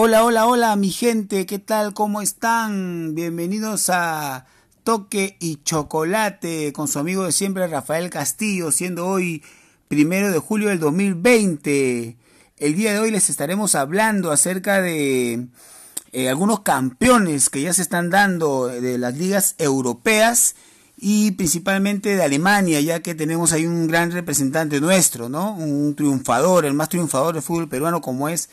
Hola, hola, hola, mi gente, ¿qué tal? ¿Cómo están? Bienvenidos a Toque y Chocolate con su amigo de siempre Rafael Castillo, siendo hoy primero de julio del 2020. El día de hoy les estaremos hablando acerca de eh, algunos campeones que ya se están dando de las ligas europeas y principalmente de Alemania, ya que tenemos ahí un gran representante nuestro, ¿no? Un triunfador, el más triunfador del fútbol peruano como es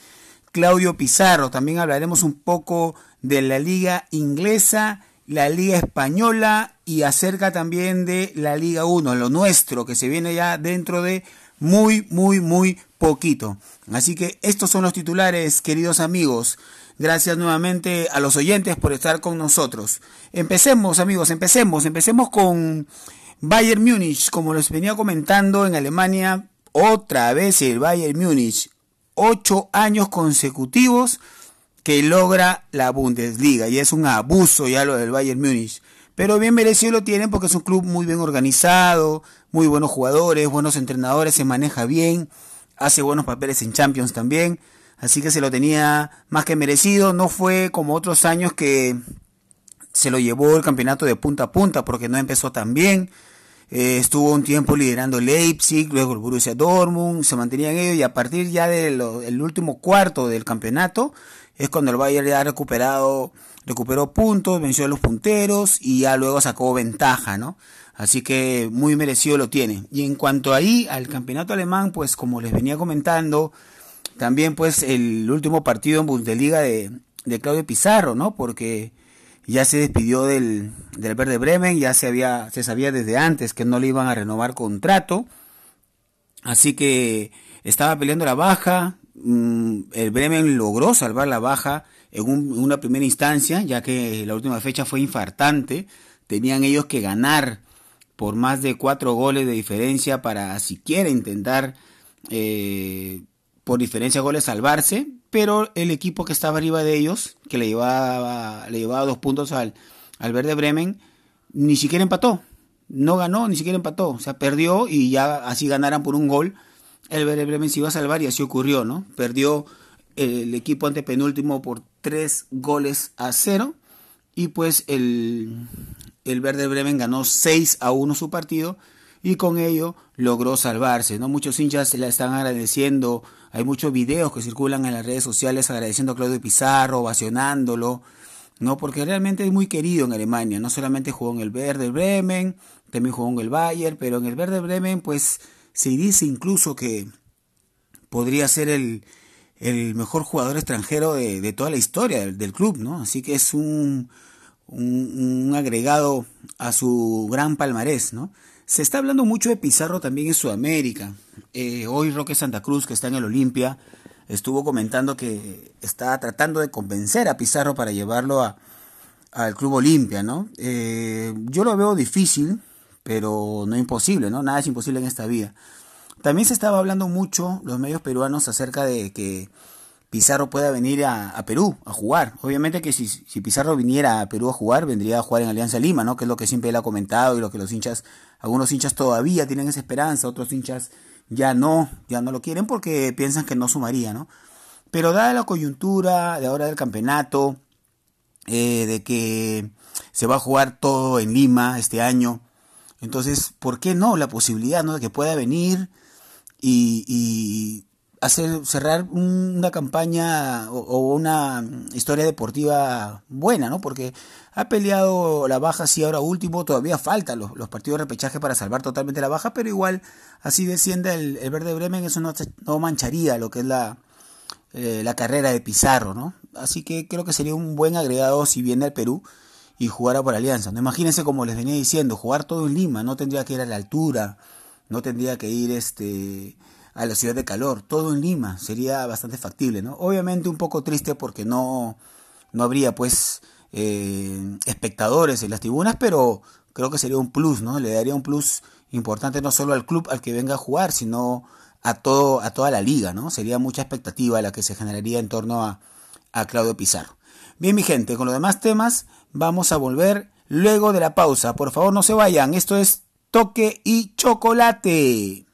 Claudio Pizarro. También hablaremos un poco de la liga inglesa, la liga española y acerca también de la liga 1, lo nuestro, que se viene ya dentro de muy, muy, muy poquito. Así que estos son los titulares, queridos amigos. Gracias nuevamente a los oyentes por estar con nosotros. Empecemos, amigos, empecemos. Empecemos con Bayern Múnich, como les venía comentando en Alemania, otra vez el Bayern Múnich. Ocho años consecutivos que logra la Bundesliga. Y es un abuso ya lo del Bayern Múnich. Pero bien merecido lo tienen porque es un club muy bien organizado, muy buenos jugadores, buenos entrenadores, se maneja bien, hace buenos papeles en Champions también. Así que se lo tenía más que merecido. No fue como otros años que se lo llevó el campeonato de punta a punta porque no empezó tan bien. Eh, estuvo un tiempo liderando Leipzig, luego el Borussia Dortmund, se mantenía en ello y a partir ya del último cuarto del campeonato es cuando el Bayern ya ha recuperado, recuperó puntos, venció a los punteros y ya luego sacó ventaja, ¿no? Así que muy merecido lo tiene. Y en cuanto ahí al campeonato alemán, pues como les venía comentando, también pues el último partido en Bundesliga de, de Claudio Pizarro, ¿no? Porque ya se despidió del, del Verde Bremen, ya se había, se sabía desde antes que no le iban a renovar contrato. Así que estaba peleando la baja. mm, El Bremen logró salvar la baja en, un- en una primera instancia, ya que la última fecha fue infartante. Tenían ellos que ganar por más de cuatro goles de diferencia para siquiera intentar eh, por diferencia de goles salvarse, pero el equipo que estaba arriba de ellos, que le llevaba, le llevaba dos puntos al, al Verde Bremen, ni siquiera empató. No ganó, ni siquiera empató. O sea, perdió y ya así ganaran por un gol. El Verde Bremen se iba a salvar y así ocurrió, ¿no? Perdió el equipo antepenúltimo por tres goles a cero. Y pues el, el Verde Bremen ganó 6 a 1 su partido y con ello logró salvarse. ¿no? Muchos hinchas la están agradeciendo. Hay muchos videos que circulan en las redes sociales agradeciendo a Claudio Pizarro, ovacionándolo, ¿no? porque realmente es muy querido en Alemania. No solamente jugó en el Verde Bremen, también jugó en el Bayern, pero en el Verde Bremen pues se dice incluso que podría ser el, el mejor jugador extranjero de, de toda la historia del, del club, ¿no? Así que es un, un, un agregado a su gran palmarés, ¿no? Se está hablando mucho de Pizarro también en Sudamérica. Eh, hoy Roque Santa Cruz, que está en el Olimpia, estuvo comentando que está tratando de convencer a Pizarro para llevarlo a, al Club Olimpia, ¿no? Eh, yo lo veo difícil, pero no imposible, ¿no? Nada es imposible en esta vida. También se estaba hablando mucho, los medios peruanos, acerca de que Pizarro pueda venir a, Perú a jugar. Obviamente que si, si, Pizarro viniera a Perú a jugar, vendría a jugar en Alianza Lima, ¿no? Que es lo que siempre él ha comentado y lo que los hinchas, algunos hinchas todavía tienen esa esperanza, otros hinchas ya no, ya no lo quieren porque piensan que no sumaría, ¿no? Pero dada la coyuntura de ahora del campeonato, eh, de que se va a jugar todo en Lima este año, entonces, ¿por qué no? La posibilidad, ¿no? De que pueda venir y, y hacer cerrar una campaña o, una historia deportiva buena, ¿no? Porque ha peleado la baja, sí, ahora último, todavía faltan los, partidos de repechaje para salvar totalmente la baja, pero igual así desciende el, el Verde Bremen, eso no, no, mancharía lo que es la, eh, la carrera de Pizarro, ¿no? Así que creo que sería un buen agregado si viene al Perú y jugara por Alianza. Imagínense como les venía diciendo, jugar todo en Lima, no tendría que ir a la altura, no tendría que ir este a la ciudad de calor, todo en Lima, sería bastante factible, ¿no? Obviamente un poco triste porque no, no habría pues eh, espectadores en las tribunas, pero creo que sería un plus, ¿no? Le daría un plus importante no solo al club al que venga a jugar, sino a todo, a toda la liga, ¿no? Sería mucha expectativa la que se generaría en torno a, a Claudio Pizarro. Bien, mi gente, con los demás temas vamos a volver luego de la pausa. Por favor, no se vayan. Esto es Toque y Chocolate.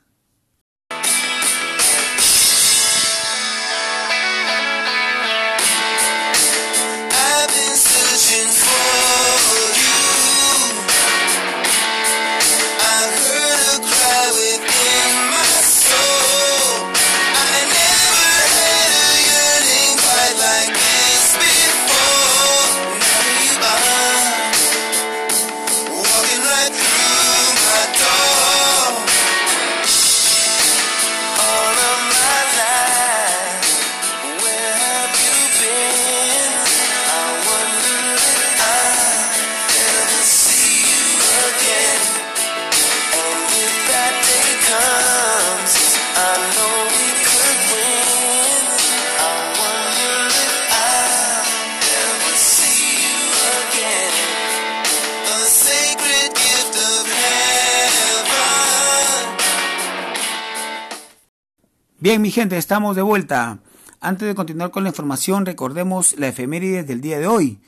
Bien, mi gente, estamos de vuelta. Antes de continuar con la información, recordemos la efeméride del día de hoy.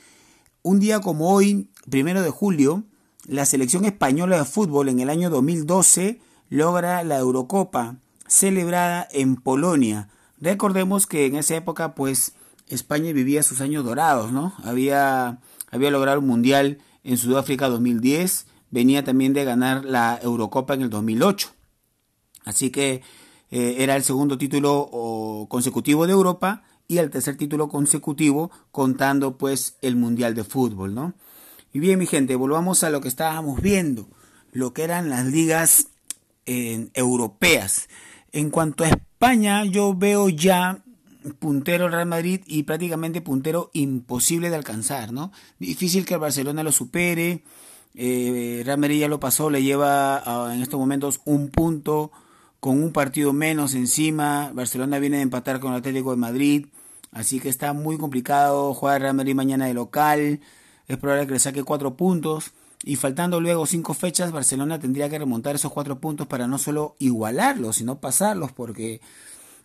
Un día como hoy, primero de julio, la selección española de fútbol en el año 2012 logra la Eurocopa, celebrada en Polonia. Recordemos que en esa época, pues, España vivía sus años dorados, ¿no? Había, había logrado un mundial en Sudáfrica 2010, venía también de ganar la Eurocopa en el 2008. Así que eh, era el segundo título consecutivo de Europa y el tercer título consecutivo contando pues el Mundial de Fútbol, ¿no? Y bien mi gente, volvamos a lo que estábamos viendo, lo que eran las ligas europeas. En cuanto a España, yo veo ya puntero Real Madrid y prácticamente puntero imposible de alcanzar, ¿no? Difícil que el Barcelona lo supere. Eh, Real Madrid ya lo pasó, le lleva ah, en estos momentos un punto con un partido menos encima. Barcelona viene de empatar con el Atlético de Madrid. Así que está muy complicado jugar Real Madrid mañana de local. Es probable que le saque cuatro puntos. Y faltando luego cinco fechas, Barcelona tendría que remontar esos cuatro puntos para no solo igualarlos, sino pasarlos. Porque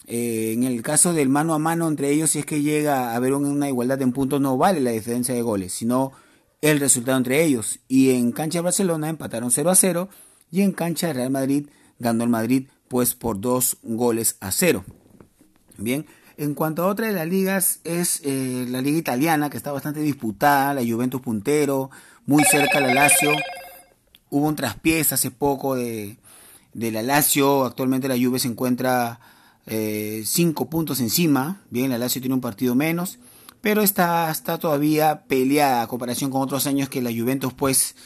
eh, en el caso del mano a mano entre ellos, si es que llega a haber una igualdad en puntos, no vale la diferencia de goles, sino el resultado entre ellos. Y en cancha de Barcelona empataron 0 a 0. Y en cancha de Real Madrid ganó el Madrid pues por dos goles a cero. Bien, en cuanto a otra de las ligas es eh, la liga italiana que está bastante disputada, la Juventus puntero, muy cerca la Lazio. Hubo un traspiés hace poco de, la Lazio, actualmente la Juve se encuentra eh, cinco puntos encima, bien, la Lazio tiene un partido menos, pero está, está todavía peleada a comparación con otros años que la Juventus pues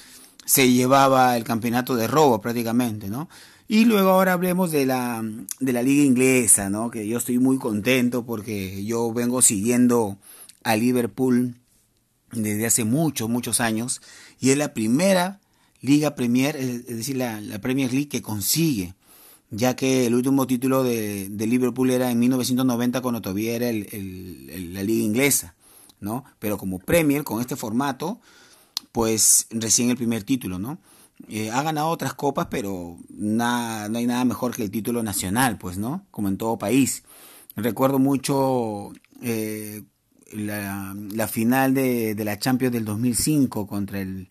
se llevaba el campeonato de robo prácticamente, ¿no? Y luego ahora hablemos de la, de la liga inglesa, ¿no? Que yo estoy muy contento porque yo vengo siguiendo a Liverpool desde hace muchos, muchos años. Y es la primera liga Premier, es decir, la, Premier League que consigue. Ya que el último título de, de Liverpool era en 1990 cuando todavía era el, la liga inglesa, ¿no? Pero como Premier, con este formato, pues recién el primer título, ¿no? Eh, ha ganado otras copas, pero no hay nada mejor que el título nacional, pues, ¿no? Como en todo país. Recuerdo mucho eh, la, final de, la Champions del 2005 contra el,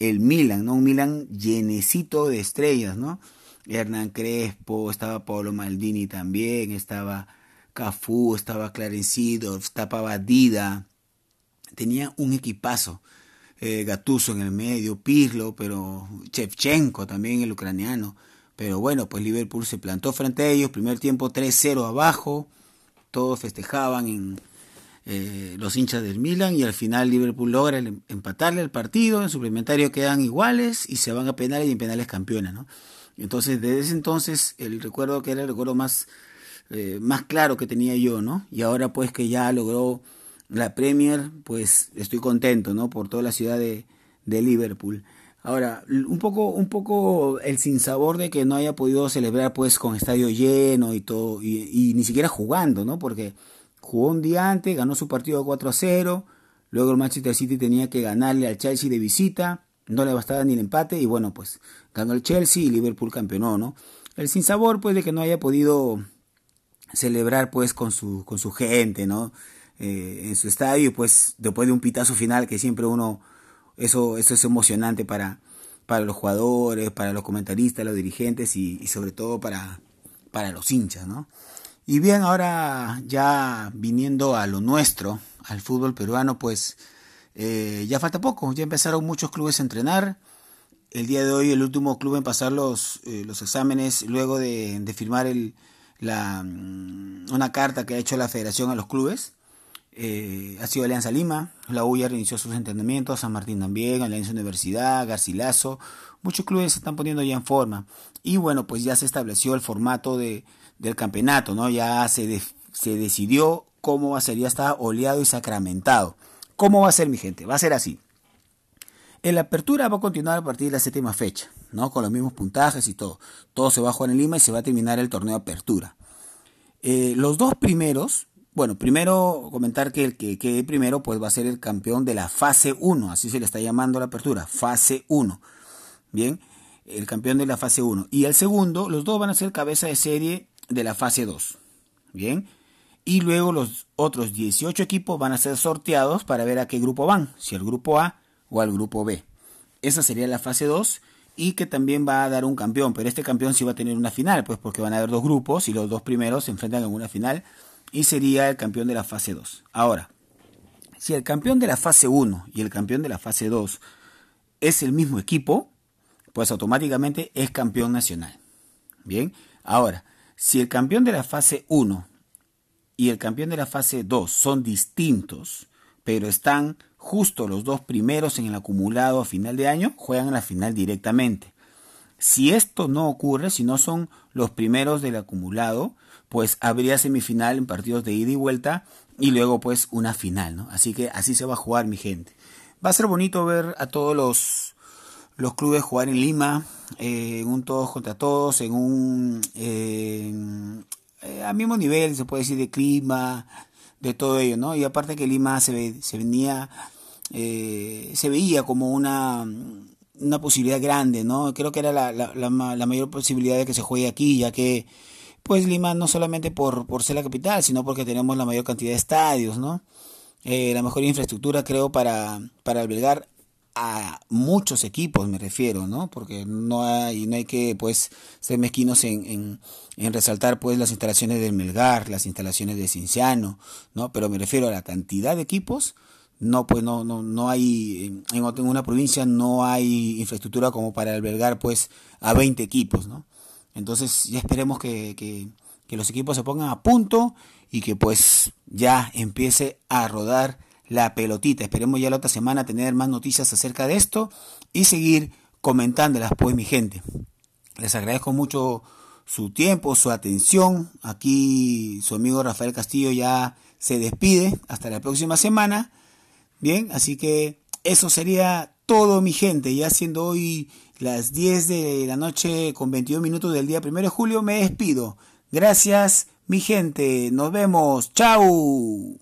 Milan, ¿no? Un Milan llenecito de estrellas, ¿no? Hernán Crespo, estaba Pablo Maldini también, estaba Cafú, estaba Clarencido, estaba Dida. Tenía un equipazo eh, Gatuso en el medio, Pirlo, pero Chevchenko también, el ucraniano. Pero bueno, pues Liverpool se plantó frente a ellos, primer tiempo 3-0 abajo, todos festejaban en eh, los hinchas del Milan y al final Liverpool logra el- empatarle el partido, en suplementario quedan iguales y se van a penales y en penales campeona, ¿no? Entonces, desde ese entonces, el recuerdo que era el recuerdo más, eh, más claro que tenía yo, ¿no? Y ahora pues que ya logró la Premier, pues estoy contento, ¿no? Por toda la ciudad de, Liverpool. Ahora, un poco, un poco el sinsabor de que no haya podido celebrar pues con estadio lleno y todo, y, y ni siquiera jugando, ¿no? Porque jugó un día antes, ganó su partido 4 a 0, luego el Manchester City tenía que ganarle al Chelsea de visita, no le bastaba ni el empate, y bueno, pues ganó el Chelsea y Liverpool campeonó, ¿no? El sinsabor pues de que no haya podido celebrar pues con su, con su gente, ¿no? Eh, en su estadio, y pues después de un pitazo final que siempre uno, eso, eso es emocionante para, para los jugadores, para los comentaristas, los dirigentes y, sobre todo para, para los hinchas, ¿no? Y bien, ahora ya viniendo a lo nuestro, al fútbol peruano, pues eh, ya falta poco, ya empezaron muchos clubes a entrenar. El día de hoy el último club en pasar los, eh, los exámenes luego de, de firmar el, la, mm, una carta que ha hecho la federación a los clubes. Eh, ha sido Alianza Lima, la U ya reinició sus entrenamientos, San Martín también, Alianza Universidad, Garcilaso, muchos clubes se están poniendo ya en forma. Y bueno, pues ya se estableció el formato de, del campeonato, ¿no? Ya se, se decidió cómo va a ser, ya está oleado y sacramentado. ¿Cómo va a ser, mi gente? Va a ser así. En la apertura va a continuar a partir de la séptima fecha, ¿no? Con los mismos puntajes y todo. Todo se va a jugar en Lima y se va a terminar el torneo apertura. Eh, los dos primeros, bueno, primero comentar que el que quede primero pues va a ser el campeón de la fase 1, así se le está llamando la apertura, fase 1. Bien, el campeón de la fase 1. Y el segundo, los dos van a ser cabeza de serie de la fase 2. Bien, y luego los otros 18 equipos van a ser sorteados para ver a qué grupo van, si al grupo A o al grupo B. Esa sería la fase 2 y que también va a dar un campeón, pero este campeón sí va a tener una final, pues porque van a haber dos grupos y los dos primeros se enfrentan en una final y sería el campeón de la fase 2. Ahora, si el campeón de la fase 1 y el campeón de la fase 2 es el mismo equipo, pues automáticamente es campeón nacional. Bien, ahora, si el campeón de la fase 1 y el campeón de la fase 2 son distintos, pero están justo los dos primeros en el acumulado a final de año, juegan la final directamente. Si esto no ocurre, si no son los primeros del acumulado, pues habría semifinal en partidos de ida y vuelta y luego pues una final, ¿no? Así que así se va a jugar mi gente. Va a ser bonito ver a todos los, los clubes jugar en Lima, eh, en un todos contra todos, en un eh, eh, al mismo nivel, se puede decir, de clima, de todo ello, ¿no? Y aparte que Lima se, ve- se venía, se veía como una, una posibilidad grande, ¿no? Creo que era la, la, la, ma- la mayor posibilidad de que se juegue aquí, ya que, pues Lima no solamente por, por ser la capital, sino porque tenemos la mayor cantidad de estadios, ¿no? Eh, la mejor infraestructura, creo, para, para albergar a muchos equipos, me refiero, ¿no? Porque no hay, no hay que, pues, ser mezquinos en, en, en resaltar, pues, las instalaciones del Melgar, las instalaciones de Cinciano, ¿no? Pero me refiero a la cantidad de equipos, no, pues, no, no, no hay, en, una provincia no hay infraestructura como para albergar, pues, a 20 equipos, ¿no? Entonces, ya esperemos que, que, que los equipos se pongan a punto y que, pues, ya empiece a rodar la pelotita. Esperemos ya la otra semana tener más noticias acerca de esto y seguir comentándolas, pues, mi gente. Les agradezco mucho su tiempo, su atención. Aquí su amigo Rafael Castillo ya se despide. Hasta la próxima semana. Bien, así que eso sería todo, mi gente. Ya siendo hoy las 10 de la noche con 22 minutos del día 1 de julio, me despido. Gracias, mi gente. Nos vemos. Chau.